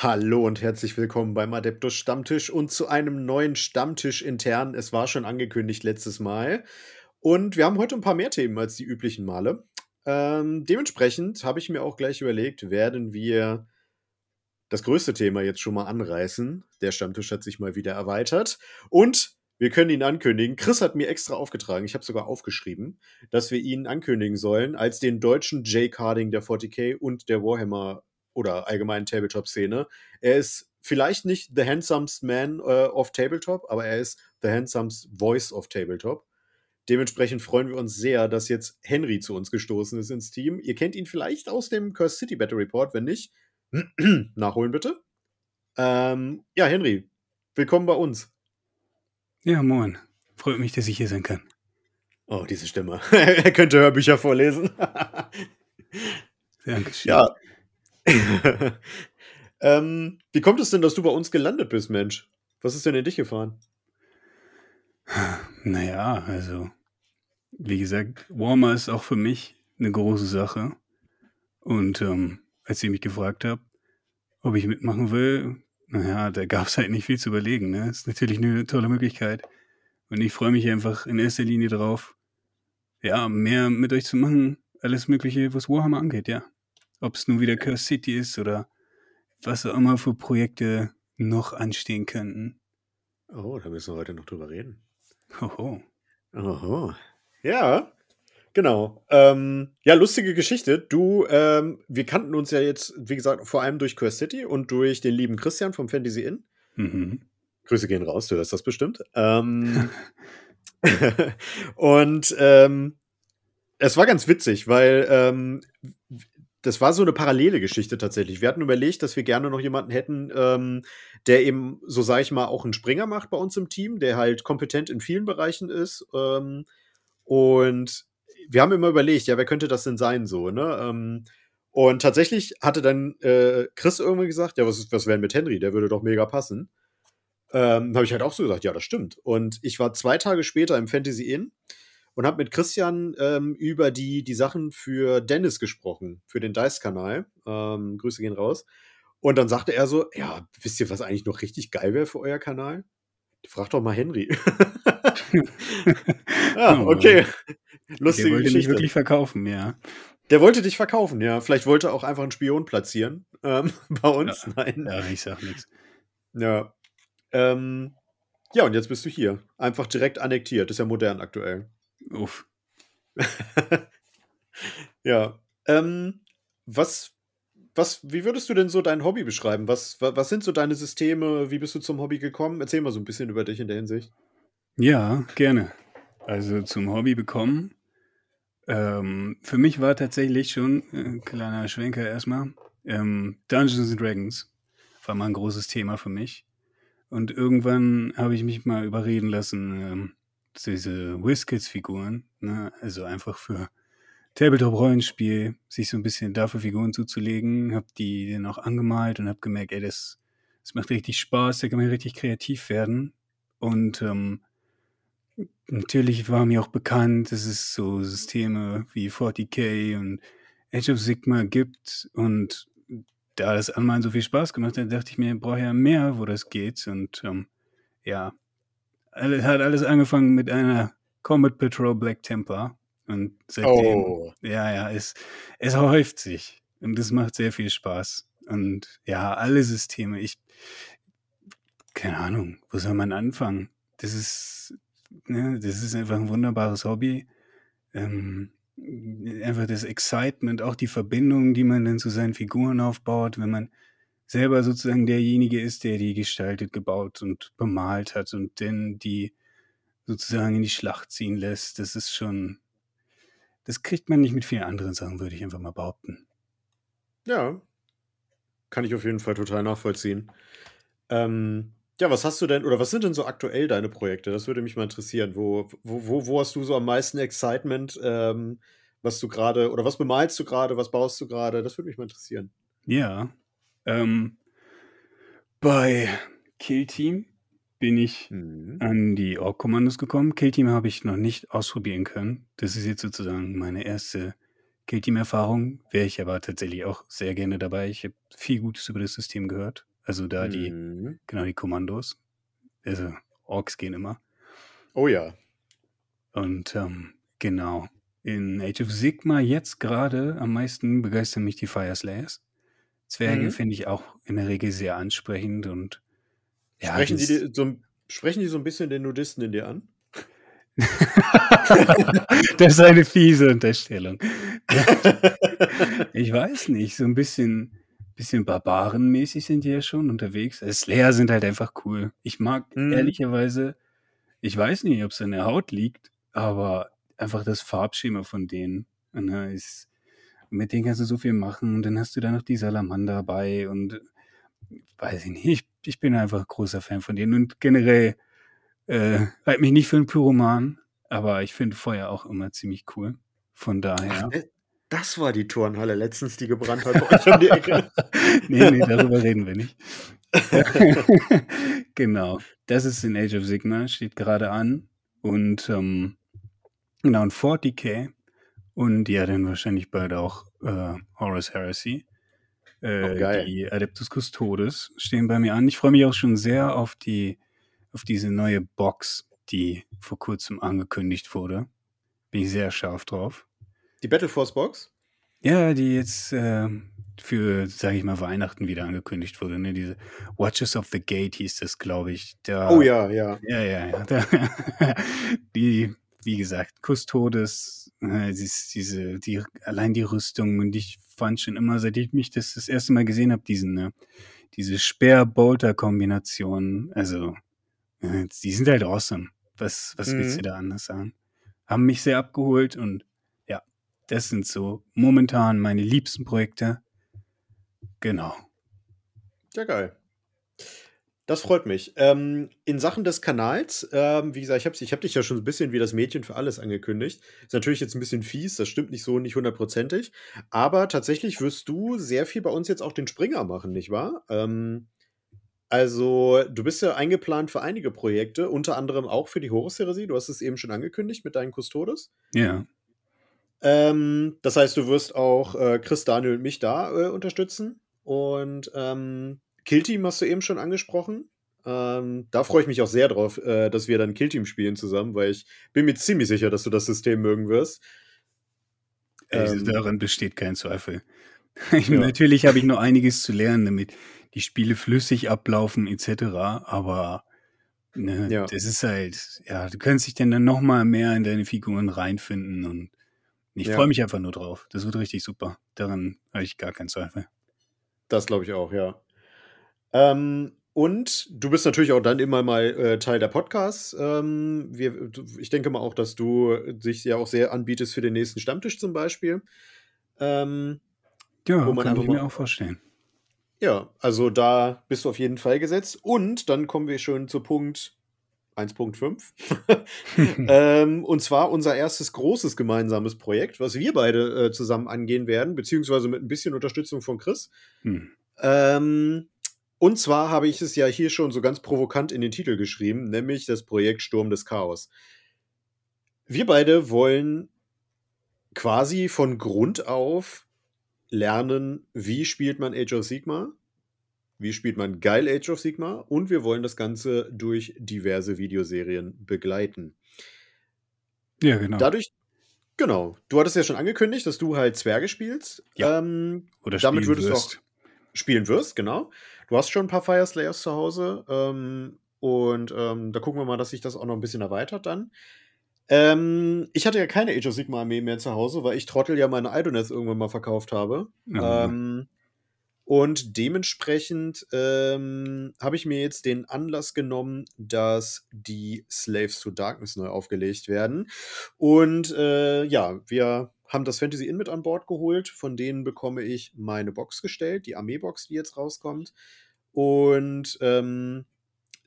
Hallo und herzlich willkommen beim Adeptus Stammtisch und zu einem neuen Stammtisch intern. Es war schon angekündigt letztes Mal. Und wir haben heute ein paar mehr Themen als die üblichen Male. Ähm, dementsprechend habe ich mir auch gleich überlegt, werden wir das größte Thema jetzt schon mal anreißen. Der Stammtisch hat sich mal wieder erweitert. Und wir können ihn ankündigen. Chris hat mir extra aufgetragen, ich habe sogar aufgeschrieben, dass wir ihn ankündigen sollen als den deutschen Jay Carding der 40k und der Warhammer oder allgemeinen Tabletop-Szene. Er ist vielleicht nicht the handsomest man äh, of Tabletop, aber er ist the handsomest voice of Tabletop. Dementsprechend freuen wir uns sehr, dass jetzt Henry zu uns gestoßen ist ins Team. Ihr kennt ihn vielleicht aus dem Curse City Battle Report, wenn nicht, nachholen bitte. Ähm, ja, Henry, willkommen bei uns. Ja, moin. Freut mich, dass ich hier sein kann. Oh, diese Stimme. er könnte Hörbücher vorlesen. Dankeschön. Ja, ähm, wie kommt es denn, dass du bei uns gelandet bist, Mensch? Was ist denn in dich gefahren? Naja, also, wie gesagt, Warmer ist auch für mich eine große Sache. Und ähm, als ich mich gefragt habe, ob ich mitmachen will, naja, da gab es halt nicht viel zu überlegen. Ne? Ist natürlich eine tolle Möglichkeit. Und ich freue mich einfach in erster Linie drauf, ja, mehr mit euch zu machen. Alles Mögliche, was Warhammer angeht, ja. Ob es nun wieder Curse City ist oder was auch immer für Projekte noch anstehen könnten. Oh, da müssen wir heute noch drüber reden. Hoho. Oho. Ja, genau. Ähm, ja, lustige Geschichte. Du, ähm, wir kannten uns ja jetzt, wie gesagt, vor allem durch Curse City und durch den lieben Christian vom Fantasy Inn. Mhm. Grüße gehen raus, du hörst das bestimmt. Ähm, und ähm, es war ganz witzig, weil ähm, das war so eine parallele Geschichte tatsächlich. Wir hatten überlegt, dass wir gerne noch jemanden hätten, ähm, der eben, so sage ich mal, auch einen Springer macht bei uns im Team, der halt kompetent in vielen Bereichen ist. Ähm, und wir haben immer überlegt, ja, wer könnte das denn sein, so, ne? Ähm, und tatsächlich hatte dann äh, Chris irgendwann gesagt, ja, was, was wäre mit Henry? Der würde doch mega passen. Ähm, habe ich halt auch so gesagt, ja, das stimmt. Und ich war zwei Tage später im Fantasy Inn und habe mit Christian ähm, über die, die Sachen für Dennis gesprochen, für den Dice-Kanal. Ähm, Grüße gehen raus. Und dann sagte er so: Ja, wisst ihr, was eigentlich noch richtig geil wäre für euer Kanal? Frag doch mal Henry. ja, Oh okay. Der Lustige wollte mich Geschichte. wirklich verkaufen, ja. Der wollte dich verkaufen, ja. Vielleicht wollte er auch einfach einen Spion platzieren ähm, bei uns. Nein. Ja, ich sag nichts. Ja. Ähm, ja, und jetzt bist du hier. Einfach direkt annektiert. Ist ja modern aktuell. Uff. Ja. Ähm, was, was, wie würdest du denn so dein Hobby beschreiben? Was, wa- was sind so deine Systeme? Wie bist du zum Hobby gekommen? Erzähl mal so ein bisschen über dich in der Hinsicht. Ja, gerne. Also zum Hobby bekommen. Ähm, für mich war tatsächlich schon, äh, kleiner Schwenker erstmal, ähm, Dungeons and Dragons war mal ein großes Thema für mich. Und irgendwann habe ich mich mal überreden lassen, ähm, diese WizKids-Figuren, ne, also einfach für Tabletop-Rollenspiel, sich so ein bisschen dafür Figuren zuzulegen, habe die dann auch angemalt und habe gemerkt, ey, das, das macht richtig Spaß, da kann man richtig kreativ werden. Und ähm, natürlich war mir auch bekannt, dass es so Systeme wie 40k und Age of Sigma gibt. Und da das Anmalen so viel Spaß gemacht hat, dachte ich mir, ich brauche ja mehr, wo das geht. Und ähm, ja, hat alles angefangen mit einer Combat Patrol Black Temper. Und seitdem, Oh. ja, ja, es, es häuft sich. Und es macht sehr viel Spaß. Und ja, alle Systeme, ich, keine Ahnung, wo soll man anfangen? Das ist, ne, das ist einfach ein wunderbares Hobby. Ähm, einfach das Excitement, auch die Verbindung, die man dann zu seinen Figuren aufbaut, wenn man selber sozusagen derjenige ist, der die gestaltet, gebaut und bemalt hat und dann die sozusagen in die Schlacht ziehen lässt. Das ist schon, das kriegt man nicht mit vielen anderen Sachen, würde ich einfach mal behaupten. Ja. Kann ich auf jeden Fall total nachvollziehen. Ähm, ja, was hast du denn, oder was sind denn so aktuell deine Projekte? Das würde mich mal interessieren. Wo, wo, wo, wo hast du so am meisten Excitement, ähm, was du gerade, oder was bemalst du gerade, was baust du gerade? Das würde mich mal interessieren. Ja, ähm, bei Kill Team bin ich Mhm. an die Org-Kommandos gekommen. Kill Team habe ich noch nicht ausprobieren können. Das ist jetzt sozusagen meine erste Kill Team-Erfahrung. Wäre ich aber tatsächlich auch sehr gerne dabei. Ich habe viel Gutes über das System gehört. Also da die, Mhm. genau, die Kommandos. Also Orks gehen immer. Oh ja. Und ähm, genau. In Age of Sigma jetzt gerade am meisten begeistern mich die Fire Slayers. Zwerge Mhm. finde ich auch in der Regel sehr ansprechend und ja, Sprechen, die, das, so, ein- sprechen die so ein bisschen den Nudisten in dir an? das ist eine fiese Unterstellung. Ich weiß nicht, so ein bisschen, bisschen barbarenmäßig sind die ja schon unterwegs. Also Slayer sind halt einfach cool. Ich mag Mhm. ehrlicherweise, ich weiß nicht, ob es an der Haut liegt, aber einfach das Farbschema von denen ne, ist, mit denen kannst du so viel machen und dann hast du da noch die Salamander bei und weiß ich nicht, ich, ich bin einfach großer Fan von denen und generell äh, halt mich nicht für einen Pyroman, aber ich finde Feuer auch immer ziemlich cool. Von daher. Ach, äh, das war die Turnhalle letztens, die gebrannt hat bei euch um die Ecke. nee, nee, darüber reden wir nicht. genau. Das ist in Age of Sigma, steht gerade an. Und ähm, genau, und 40k. Und ja, dann wahrscheinlich bald auch äh, Horus Heresy. Äh, Oh, die Adeptus Custodes stehen bei mir an. Ich freue mich auch schon sehr auf die, auf diese neue Box, die vor kurzem angekündigt wurde. Bin ich sehr scharf drauf. Die Battle Force Box? Ja, die jetzt äh, für, sage ich mal, Weihnachten wieder angekündigt wurde. Ne? Diese Watches of the Gate hieß das, glaube ich. Da, Oh ja, ja. Ja, ja, ja. Da, die, wie gesagt, Kustodes, äh, dies- diese, die, allein die Rüstung und ich fand schon immer, seit ich mich das das erste Mal gesehen habe, diesen, ne, diese Speer-Bolter-Kombination, also, äh, die sind halt awesome. Was, was willst du Mhm. da anders sagen? Haben mich sehr abgeholt und ja, das sind so momentan meine liebsten Projekte. Genau. Ja, geil. Das freut mich. Ähm, in Sachen des Kanals, ähm, wie gesagt, ich habe hab dich ja schon ein bisschen wie das Mädchen für alles angekündigt. Ist natürlich jetzt ein bisschen fies, das stimmt nicht so, nicht hundertprozentig. Aber tatsächlich wirst du sehr viel bei uns jetzt auch den Springer machen, nicht wahr? Ähm, also, du bist ja eingeplant für einige Projekte, unter anderem auch für die Horus-Heresie. Du hast es eben schon angekündigt mit deinen Custodes. Ja. Ähm, das heißt, du wirst auch äh, Chris, Daniel und mich da äh, unterstützen. Und ähm, Killteam hast du eben schon angesprochen. Ähm, da freue ich mich auch sehr drauf, äh, dass wir dann Killteam spielen zusammen, weil ich bin mir ziemlich sicher, dass du das System mögen wirst. Ähm, daran besteht kein Zweifel. Ja. Natürlich habe ich noch einiges zu lernen, damit die Spiele flüssig ablaufen etc. Aber ne, Ja. das ist halt, ja, du kannst dich dann, dann noch mal mehr in deine Figuren reinfinden und ich Ja. freue mich einfach nur drauf. Das wird richtig super. Daran habe ich gar keinen Zweifel. Das glaube ich auch, ja. Ähm, und du bist natürlich auch dann immer mal äh, Teil der Podcasts. Ähm, wir, ich denke mal auch, dass du dich ja auch sehr anbietest für den nächsten Stammtisch zum Beispiel. Ähm, Ja, kann ich mir auch vorstellen. Ja, also da bist du auf jeden Fall gesetzt. Und dann kommen wir schon zu Punkt 1.5. ähm, und zwar unser erstes großes gemeinsames Projekt, was wir beide äh, zusammen angehen werden, beziehungsweise mit ein bisschen Unterstützung von Chris. Hm. Ähm, und zwar habe ich es ja hier schon so ganz provokant in den Titel geschrieben, nämlich das Projekt Sturm des Chaos. Wir beide wollen quasi von Grund auf lernen, wie spielt man Age of Sigma, wie spielt man geil Age of Sigma und wir wollen das Ganze durch diverse Videoserien begleiten. Ja, genau. Dadurch, genau, du hattest ja schon angekündigt, dass du halt Zwerge spielst. Ja. Ähm, Oder damit spielen würdest du wirst. auch spielen wirst, genau. Du hast schon ein paar Fire Slayers zu Hause ähm, und ähm, da gucken wir mal, dass sich das auch noch ein bisschen erweitert dann. Ähm, ich hatte ja keine Age of Sigma Armee mehr zu Hause, weil ich Trottel ja meine Idoneth irgendwann mal verkauft habe. Ja. Ähm, und dementsprechend ähm, habe ich mir jetzt den Anlass genommen, dass die Slaves to Darkness neu aufgelegt werden. Und äh, ja, wir haben das Fantasy Inn mit an Bord geholt. Von denen bekomme ich meine Box gestellt, die Armeebox, die jetzt rauskommt. Und ähm,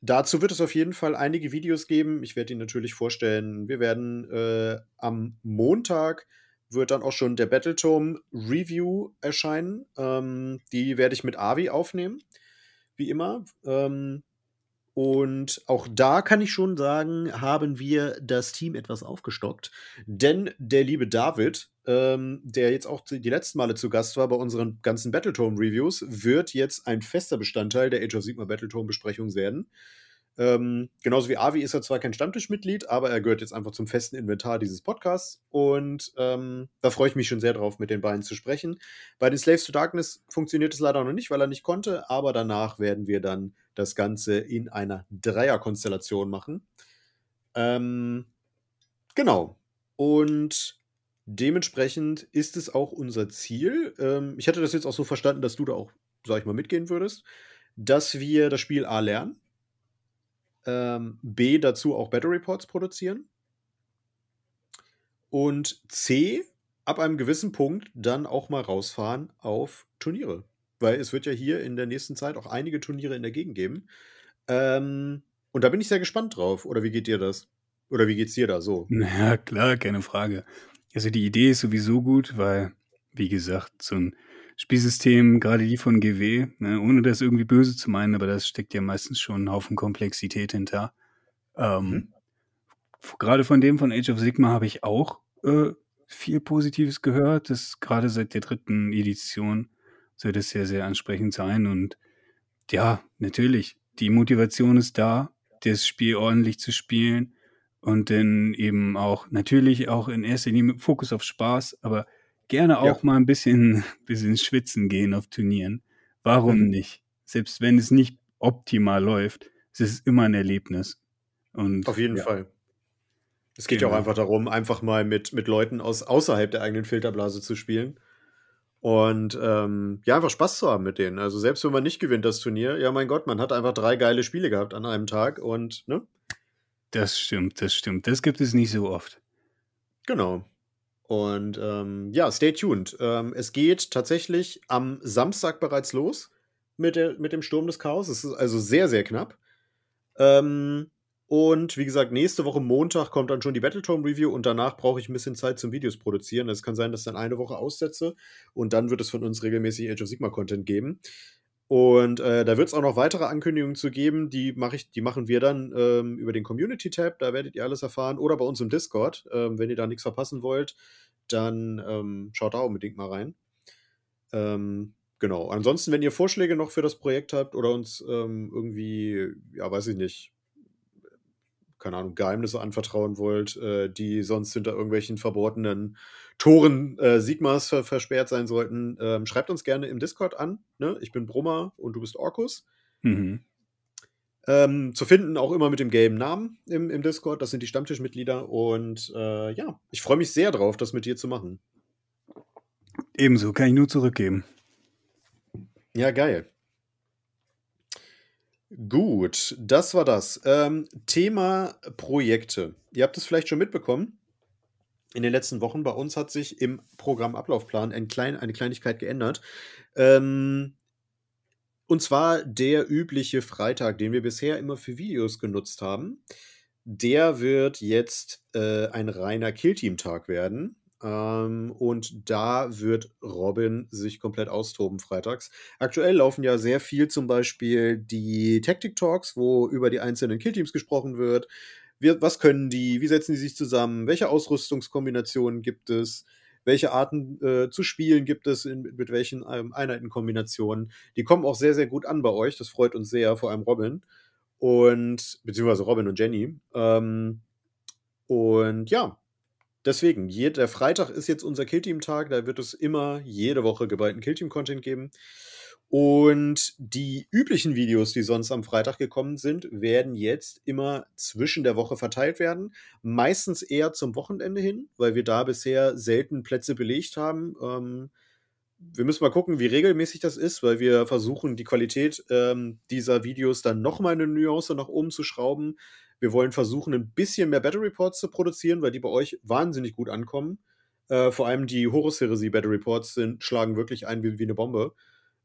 dazu wird es auf jeden Fall einige Videos geben. Ich werde die natürlich vorstellen. Wir werden äh, am Montag wird dann auch schon der Battletome Review erscheinen. Ähm, die werde ich mit Avi aufnehmen, wie immer. Ähm, und auch da kann ich schon sagen, haben wir das Team etwas aufgestockt. Denn der liebe David ähm, der jetzt auch die letzten Male zu Gast war bei unseren ganzen Battletome-Reviews, wird jetzt ein fester Bestandteil der Age of Sigma Battletome-Besprechung werden. Ähm, genauso wie Avi ist er zwar kein Stammtischmitglied, aber er gehört jetzt einfach zum festen Inventar dieses Podcasts. Und ähm, da freue ich mich schon sehr drauf, mit den beiden zu sprechen. Bei den Slaves to Darkness funktioniert es leider noch nicht, weil er nicht konnte, aber danach werden wir dann das Ganze in einer Dreierkonstellation machen. Ähm, genau. Und dementsprechend ist es auch unser Ziel. Ähm, ich hatte das jetzt auch so verstanden, dass du da auch, sag ich mal, mitgehen würdest, dass wir das Spiel A lernen ähm, B dazu auch Battery Reports produzieren und C ab einem gewissen Punkt dann auch mal rausfahren auf Turniere. Weil es wird ja hier in der nächsten Zeit auch einige Turniere in der Gegend geben. Ähm, und da bin ich sehr gespannt drauf. Oder wie geht dir das? Oder wie geht's dir da so? Ja, klar, keine Frage. Also die Idee ist sowieso gut, weil, wie gesagt, so ein Spielsystem, gerade die von GW, ne, ohne das irgendwie böse zu meinen, aber das steckt ja meistens schon einen Haufen Komplexität hinter. Ähm, mhm. Gerade von dem von Age of Sigma habe ich auch äh, viel Positives gehört. Das gerade seit der dritten Edition soll das sehr, sehr ansprechend sein. Und ja, natürlich, die Motivation ist da, das Spiel ordentlich zu spielen und dann eben auch natürlich auch in erster Linie mit Fokus auf Spaß, aber gerne auch ja. mal ein bisschen, bisschen schwitzen gehen auf Turnieren. Warum mhm. nicht? Selbst wenn es nicht optimal läuft, es ist immer ein Erlebnis. Und, auf jeden ja. Fall. Es geht genau. ja auch einfach darum, einfach mal mit, mit Leuten aus außerhalb der eigenen Filterblase zu spielen. Und ähm, ja, einfach Spaß zu haben mit denen. Also selbst wenn man nicht gewinnt, das Turnier, ja mein Gott, man hat einfach drei geile Spiele gehabt an einem Tag und, ne? Das stimmt, das stimmt. Das gibt es nicht so oft. Genau. Und ähm, ja, stay tuned. Ähm, es geht tatsächlich am Samstag bereits los mit, der, mit dem Sturm des Chaos. Es ist also sehr, sehr knapp. Ähm, und wie gesagt, nächste Woche Montag kommt dann schon die Battletome Review und danach brauche ich ein bisschen Zeit zum Videos produzieren. Es kann sein, dass ich dann eine Woche aussetze und dann wird es von uns regelmäßig Age of Sigma Content geben. Und äh, da wird es auch noch weitere Ankündigungen zu geben, die, mach ich, die machen wir dann ähm, über den Community-Tab, da werdet ihr alles erfahren, oder bei uns im Discord. Ähm, wenn ihr da nichts verpassen wollt, dann ähm, schaut da unbedingt mal rein. Ähm, genau. Ansonsten, wenn ihr Vorschläge noch für das Projekt habt oder uns ähm, irgendwie, ja, weiß ich nicht, keine Ahnung, Geheimnisse anvertrauen wollt, äh, die sonst hinter irgendwelchen verborgenen Toren äh, Sigmas ver versperrt sein sollten, ähm, schreibt uns gerne im Discord an. Ne? Ich bin Brummer und du bist Orkus. Mhm. Ähm, zu finden auch immer mit dem gelben Namen im, im Discord. Das sind die Stammtischmitglieder. Und äh, ja, ich freue mich sehr drauf, das mit dir zu machen. Ebenso, kann ich nur zurückgeben. Ja, geil. Gut, das war das. Ähm, Thema Projekte. Ihr habt es vielleicht schon mitbekommen. In den letzten Wochen bei uns hat sich im Programmablaufplan ein klein, eine Kleinigkeit geändert. Ähm, und zwar der übliche Freitag, den wir bisher immer für Videos genutzt haben. Der wird jetzt äh, ein reiner Killteam-Tag werden. Ähm, und da wird Robin sich komplett austoben freitags. Aktuell laufen ja sehr viel zum Beispiel die Tactic Talks, wo über die einzelnen Killteams gesprochen wird. Wie, was können die? Wie setzen die sich zusammen? Welche Ausrüstungskombinationen gibt es? Welche Arten äh, zu spielen gibt es? In, mit welchen ähm, Einheitenkombinationen? Die kommen auch sehr, sehr gut an bei euch. Das freut uns sehr, vor allem Robin. Und, beziehungsweise Robin und Jenny. Ähm, und ja, Deswegen, der Freitag ist jetzt unser Killteam-Tag, da wird es immer jede Woche geballten Killteam-Content geben. Und die üblichen Videos, die sonst am Freitag gekommen sind, werden jetzt immer zwischen der Woche verteilt werden. Meistens eher zum Wochenende hin, weil wir da bisher selten Plätze belegt haben. Ähm, wir müssen mal gucken, wie regelmäßig das ist, weil wir versuchen, die Qualität ähm, dieser Videos dann nochmal eine Nuance nach oben zu schrauben. Wir wollen versuchen, ein bisschen mehr Battle Reports zu produzieren, weil die bei euch wahnsinnig gut ankommen. Äh, vor allem die Horus-Heresie Battle Reports sind, schlagen wirklich ein wie, wie eine Bombe.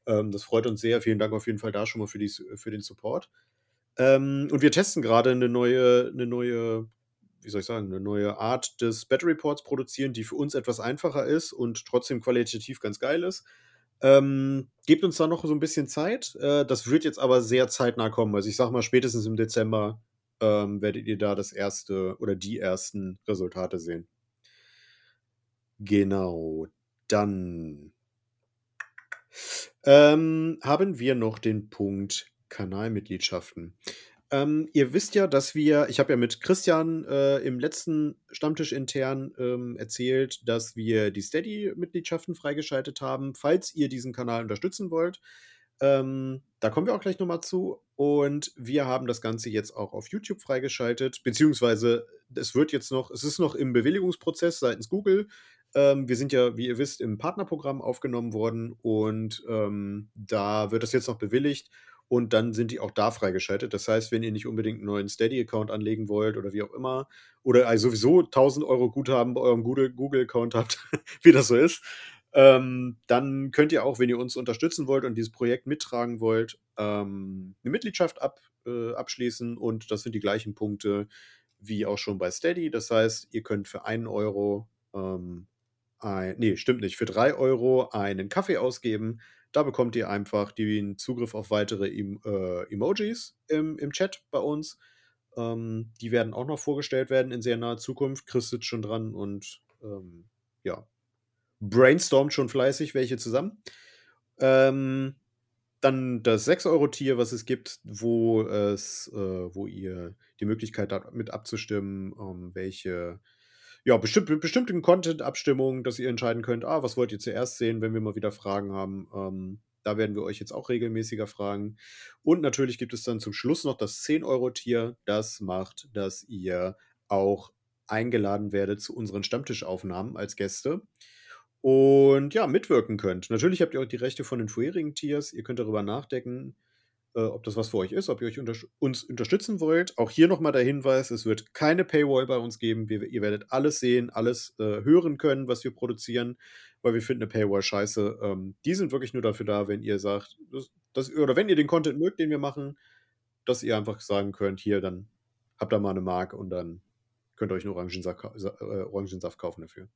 Ähm, das freut uns sehr. Vielen Dank auf jeden Fall da schon mal für, die, für den Support. Ähm, und wir testen gerade eine neue, eine neue, wie soll ich sagen, eine neue Art des Battle Reports produzieren, die für uns etwas einfacher ist und trotzdem qualitativ ganz geil ist. Ähm, gebt uns da noch so ein bisschen Zeit. Äh, das wird jetzt aber sehr zeitnah kommen. Also ich sag mal, spätestens im Dezember ähm, werdet ihr da das erste oder die ersten Resultate sehen. Genau. Dann ähm, haben wir noch den Punkt Kanalmitgliedschaften. Ähm, ihr wisst ja, dass wir ich habe ja mit Christian, äh, im letzten Stammtisch intern, ähm, erzählt, dass wir die Steady-Mitgliedschaften freigeschaltet haben, falls ihr diesen Kanal unterstützen wollt. Ähm, da kommen wir auch gleich noch mal zu. Und wir haben das Ganze jetzt auch auf YouTube freigeschaltet, beziehungsweise es wird jetzt noch es ist noch im Bewilligungsprozess seitens Google. Ähm, wir sind ja, wie ihr wisst, im Partnerprogramm aufgenommen worden und, ähm, da wird das jetzt noch bewilligt und dann sind die auch da freigeschaltet. Das heißt, wenn ihr nicht unbedingt einen neuen Steady-Account anlegen wollt oder wie auch immer oder also sowieso 1.000 € Guthaben bei eurem Google Google-Account habt, wie das so ist, ähm, dann könnt ihr auch, wenn ihr uns unterstützen wollt und dieses Projekt mittragen wollt, ähm, 'ne Mitgliedschaft ab äh, abschließen und das sind die gleichen Punkte wie auch schon bei Steady. Das heißt, ihr könnt für 1 €, ähm, ein ne, stimmt nicht, für 3 € einen Kaffee ausgeben. Da bekommt ihr einfach den Zugriff auf weitere Em äh, Emojis im im Chat bei uns. Ähm, die werden auch noch vorgestellt werden in sehr naher Zukunft. Chris sitzt schon dran und, ähm, ja, brainstormt schon fleißig welche zusammen. Ähm, dann das 6 €-Tier, was es gibt, wo es äh, wo ihr die Möglichkeit habt, mit abzustimmen, ähm, welche ja, bestimmt bestimmten Content-Abstimmungen, dass ihr entscheiden könnt: „Ah, was wollt ihr zuerst sehen, wenn wir mal wieder Fragen haben?“ Ähm, da werden wir euch jetzt auch regelmäßiger fragen. Und natürlich gibt es dann zum Schluss noch das 10 €-Tier. Das macht, dass ihr auch eingeladen werdet zu unseren Stammtischaufnahmen als Gäste und ja, mitwirken könnt. Natürlich habt ihr auch die Rechte von den vorherigen Tiers. Ihr könnt darüber nachdenken, äh, ob das was für euch ist, ob ihr euch untersch uns unterstützen wollt. Auch hier noch mal der Hinweis: Es wird keine Paywall bei uns geben. Wir ihr werdet alles sehen, alles, äh, hören können, was wir produzieren, weil wir finden 'ne Paywall scheiße. Ähm, die sind wirklich nur dafür da, wenn ihr sagt, das das oder wenn ihr den Content mögt, den wir machen, dass ihr einfach sagen könnt: „Hier, dann habt ihr mal 'ne Mark und dann könnt ihr euch 'n Orangensack ka sa äh, Orangensaft kaufen dafür.“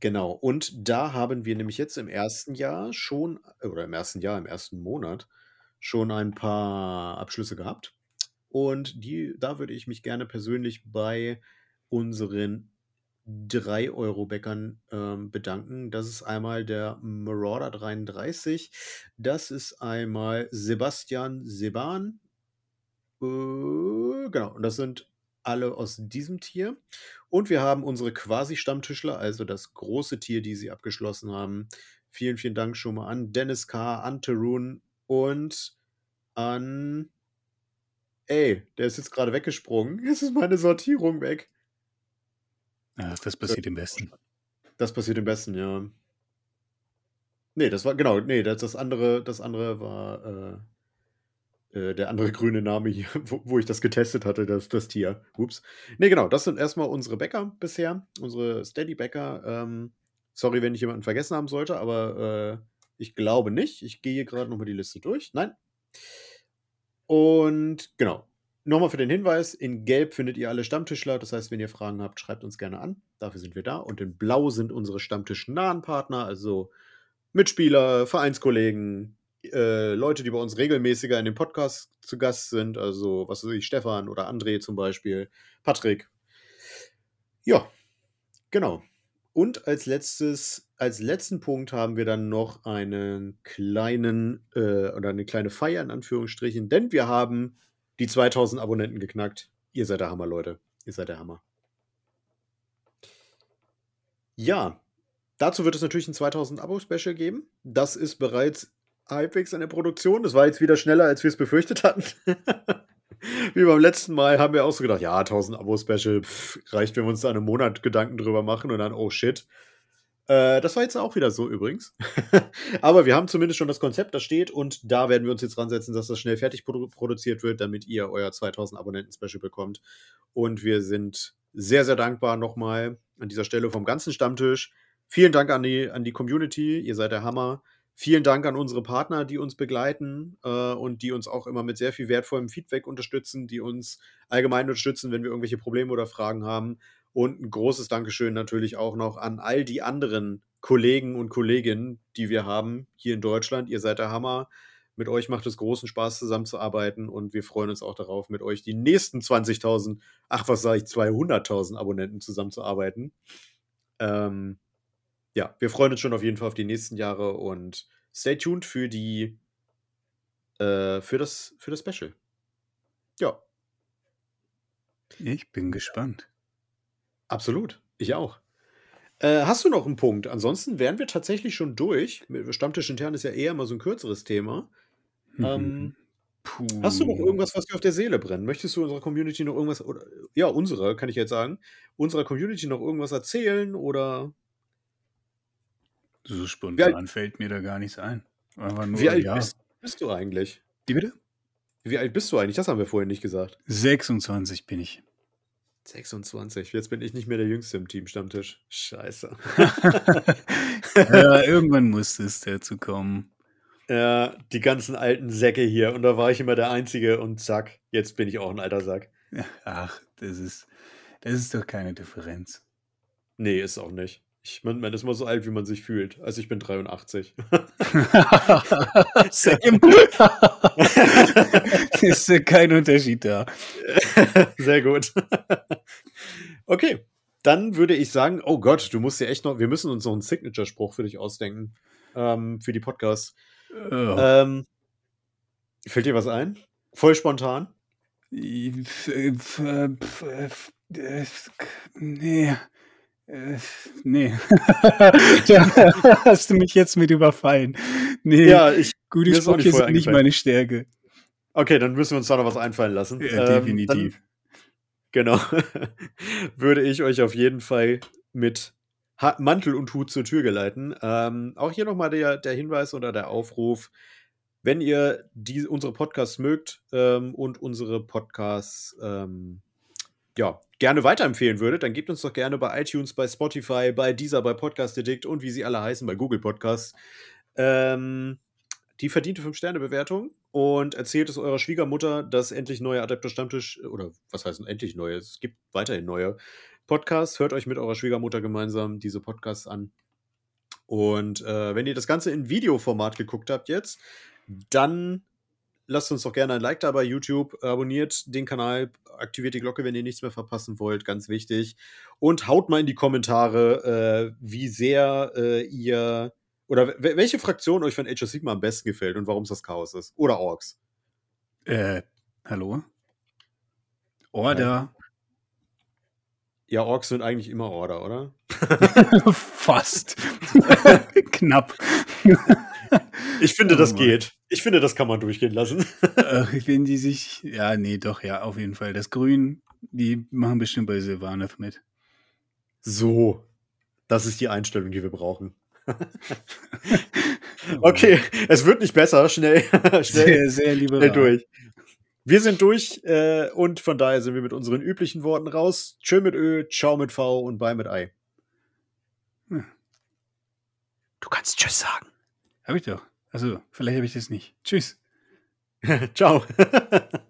Genau. Und da haben wir nämlich jetzt im 1. Jahr schon oder im 1. Jahr, im 1. Monat schon ein paar Abschlüsse gehabt. Und die da würde ich mich gerne persönlich bei unseren 3 €-Bäckern, ähm, bedanken. Das ist einmal der Marauder33, das ist einmal Sebastian Seban. Äh, genau, und das sind alle aus diesem Tier. Und wir haben unsere Quasi-Stammtischler, also das große Tier, die sie abgeschlossen haben. Vielen, vielen Dank schon mal an Dennis K., an Tarun und an ey, der ist jetzt grade weggesprungen. Jetzt ist meine Sortierung weg. Ja, das passiert dem Besten. Das passiert dem Besten, ja. Ne, das war genau, ne, das das andere das andere war, äh, äh, der andere grüne Name hier, wo wo ich das getestet hatte, das das Tier. Ups. Ne, genau, das sind erst mal unsere Bäcker bisher, unsere Steady-Bäcker. Ähm, sorry, wenn ich jemanden vergessen haben sollte, aber, äh, ich glaube nicht. Ich gehe grad noch mal die Liste durch. Nein. Und genau. Noch mal für den Hinweis: In Gelb findet ihr alle Stammtischler. Das heißt, wenn ihr Fragen habt, schreibt uns gerne an. Dafür sind wir da. Und in Blau sind unsere stammtischnahen Partner, also Mitspieler, Vereinskollegen, äh, Leute, die bei uns regelmäßiger in dem Podcast zu Gast sind, also, was weiß ich, Stefan oder André zum Beispiel, Patrick. Ja, genau. Und als letztes als letzten Punkt haben wir dann noch einen kleinen äh, oder 'ne kleine Feier in Anführungsstrichen, denn wir haben die 2.000 Abonnenten geknackt. Ihr seid der Hammer, Leute. Ihr seid der Hammer. Ja, dazu wird es natürlich 'n 2.000 Abo-Special geben. Das ist bereits halbwegs in der Produktion. Das war jetzt wieder schneller, als wir's befürchtet hatten. Wie beim letzten Mal haben wir auch so gedacht: „Ja, 1.000 Abo-Special, reicht, wenn wir uns da in 'nem Monat Gedanken drüber machen“ und dann: „Oh shit.“ Äh, das war jetzt auch wieder so übrigens. Aber wir haben zumindest schon das Konzept, das steht und da werden wir uns jetzt ransetzen, dass das schnell fertig produ produziert wird, damit ihr euer 2.000 Abonnenten-Special bekommt. Und wir sind sehr, sehr dankbar noch mal an dieser Stelle vom ganzen Stammtisch. Vielen Dank an die an die Community. Ihr seid der Hammer. Vielen Dank an unsere Partner, die uns begleiten, äh, und die uns auch immer mit sehr viel wertvollem Feedback unterstützen, die uns allgemein unterstützen, wenn wir irgendwelche Probleme oder Fragen haben. Und 'n großes Dankeschön natürlich auch noch an all die anderen Kollegen und Kolleginnen, die wir haben hier in Deutschland. Ihr seid der Hammer. Mit euch macht es großen Spaß, zusammenzuarbeiten und wir freuen uns auch darauf, mit euch die nächsten 20.000 ach, was sage ich, 200.000 Abonnenten zusammenzuarbeiten. Ähm, ja, wir freuen uns schon auf jeden Fall auf die nächsten Jahre und stay tuned für die äh, für das für das Special. Ja. Ich bin gespannt. Absolut. Ich auch. Äh, hast du noch einen Punkt? Ansonsten wären wir tatsächlich schon durch. Stammtisch intern ist ja eher mal so ein kürzeres Thema. Ähm, hast du noch irgendwas, was dir auf der Seele brennt? Möchtest du unserer Community noch irgendwas, oder ja, unserer, kann ich jetzt sagen, unserer Community noch irgendwas erzählen oder So spontan fällt mir da gar nichts ein. Einfach wie nur, alt ja. bist, bist du eigentlich? Wie bitte? Wie alt bist du eigentlich? Das haben wir vorhin nicht gesagt. 26 bin ich. 26. Jetzt bin ich nicht mehr der Jüngste im Team Stammtisch. Scheiße. ja, irgendwann musste es dazu kommen. Ja, die ganzen alten Säcke hier. Und da war ich immer der Einzige und zack, jetzt bin ich auch ein alter Sack. Ach, das ist, das ist doch keine Differenz. Nee, ist auch nicht. Ich, man, man ist mal so alt, wie man sich fühlt. Also ich bin 83. Same. ist ja kein Unterschied da. Sehr gut. Okay, dann würde ich sagen, oh Gott, du musst dir echt noch, wir müssen uns noch einen Signature-Spruch für dich ausdenken. Ähm, für die Podcasts. Oh. Ähm, fällt dir was ein? Voll spontan? F- f- äh, Nee. Äh, Nee. da hast du mich jetzt mit überfallen. Nee, Ja, ich. gute Sprüche sind nicht meine Stärke. Okay, dann müssen wir uns da noch was einfallen lassen. Ja, Ähm, dann, definitiv. genau. würde ich euch auf jeden Fall mit Ha- Mantel und Hut zur Tür geleiten. Ähm, auch hier nochmal der, der Hinweis oder der Aufruf. Wenn ihr die, unsere Podcasts mögt ähm, und unsere Podcasts ähm, ja, gerne weiterempfehlen würdet, dann gebt uns doch gerne bei iTunes, bei Spotify, bei Deezer, bei Podcast Addict und wie sie alle heißen, bei Google Podcasts, ähm, die verdiente 5-Sterne-Bewertung und erzählt es eurer Schwiegermutter, dass endlich neue Adeptus Stammtisch, oder was heißt endlich neue? Es gibt weiterhin neue Podcasts. Hört euch mit eurer Schwiegermutter gemeinsam diese Podcasts an. Und äh, wenn ihr das Ganze in Videoformat geguckt habt jetzt, dann lasst uns doch gerne ein Like da bei YouTube, abonniert den Kanal, aktiviert die Glocke, wenn ihr nichts mehr verpassen wollt, ganz wichtig. Und haut mal in die Kommentare, äh, wie sehr äh, ihr oder wel- welche Fraktion euch von Age of Sigma am besten gefällt und warum es das Chaos ist. Oder Orks. Äh, hallo? Order. Ja, Orks sind eigentlich immer Order, oder? Fast. Knapp. Ich finde, Oh das Mann. geht. Ich finde, das kann man durchgehen lassen. Ach, wenn die sich. Ja, nee, doch, ja, auf jeden Fall. Das Grün, die machen bestimmt bei Sylvaneth mit. So. Das ist die Einstellung, die wir brauchen. Okay, es wird nicht besser. Schnell, schnell, Sehr, sehr liberal. schnell durch. Wir sind durch äh, und von daher sind wir mit unseren üblichen Worten raus. Tschö mit Ö, ciao mit V und bye mit Ei. Hm. Du kannst Tschüss sagen. Hab ich doch. Also, vielleicht habe ich das nicht. Tschüss. ciao.